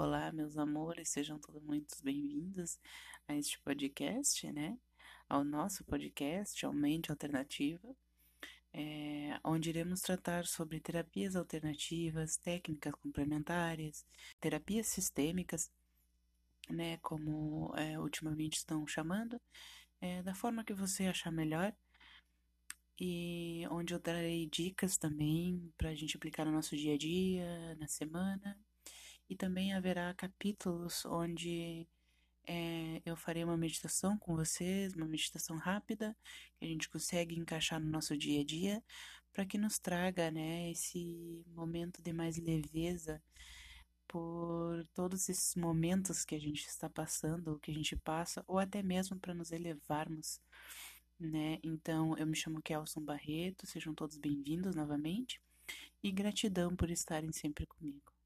Olá, meus amores, sejam todos muito bem-vindos a este podcast, né? Ao nosso podcast, ao Mente Alternativa, é, onde iremos tratar sobre terapias alternativas, técnicas complementares, terapias sistêmicas, né? Como é, ultimamente estão chamando, é, da forma que você achar melhor. E onde eu darei dicas também para a gente aplicar no nosso dia a dia, na semana e também haverá capítulos onde é, eu farei uma meditação com vocês, uma meditação rápida, que a gente consegue encaixar no nosso dia a dia, para que nos traga né, esse momento de mais leveza por todos esses momentos que a gente está passando, ou que a gente passa, ou até mesmo para nos elevarmos. Né? Então, eu me chamo Kelson Barreto, sejam todos bem-vindos novamente e gratidão por estarem sempre comigo.